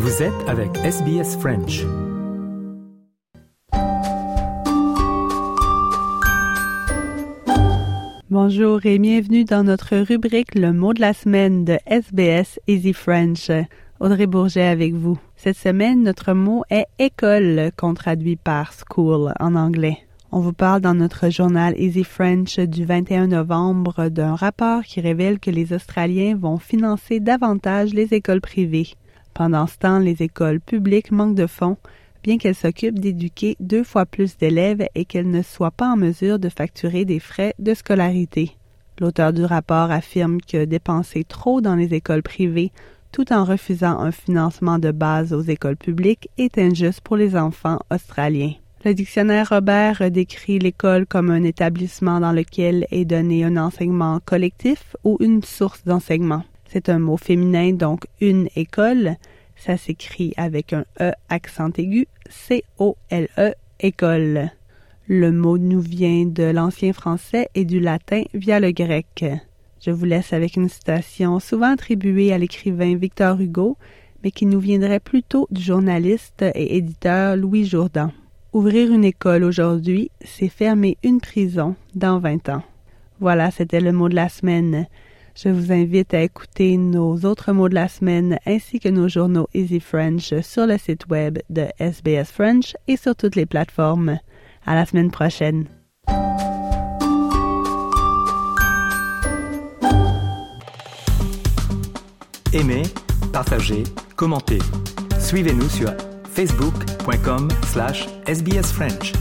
Vous êtes avec SBS French. Bonjour et bienvenue dans notre rubrique Le mot de la semaine de SBS Easy French. Audrey Bourget avec vous. Cette semaine, notre mot est école, qu'on traduit par school en anglais. On vous parle dans notre journal Easy French du 21 novembre d'un rapport qui révèle que les Australiens vont financer davantage les écoles privées. Pendant ce temps, les écoles publiques manquent de fonds, bien qu'elles s'occupent d'éduquer deux fois plus d'élèves et qu'elles ne soient pas en mesure de facturer des frais de scolarité. L'auteur du rapport affirme que dépenser trop dans les écoles privées tout en refusant un financement de base aux écoles publiques est injuste pour les enfants australiens. Le dictionnaire Robert décrit l'école comme un établissement dans lequel est donné un enseignement collectif ou une source d'enseignement. C'est un mot féminin, donc une école. Ça s'écrit avec un E accent aigu, C-O-L-E, école. Le mot nous vient de l'ancien français et du latin via le grec. Je vous laisse avec une citation souvent attribuée à l'écrivain Victor Hugo, mais qui nous viendrait plutôt du journaliste et éditeur Louis Jourdan. Ouvrir une école aujourd'hui, c'est fermer une prison dans 20 ans. Voilà, c'était le mot de la semaine. Je vous invite à écouter nos autres mots de la semaine ainsi que nos journaux Easy French sur le site web de SBS French et sur toutes les plateformes. À la semaine prochaine. Aimez, partagez, commentez. Suivez-nous sur facebook.com slash sbsfrench.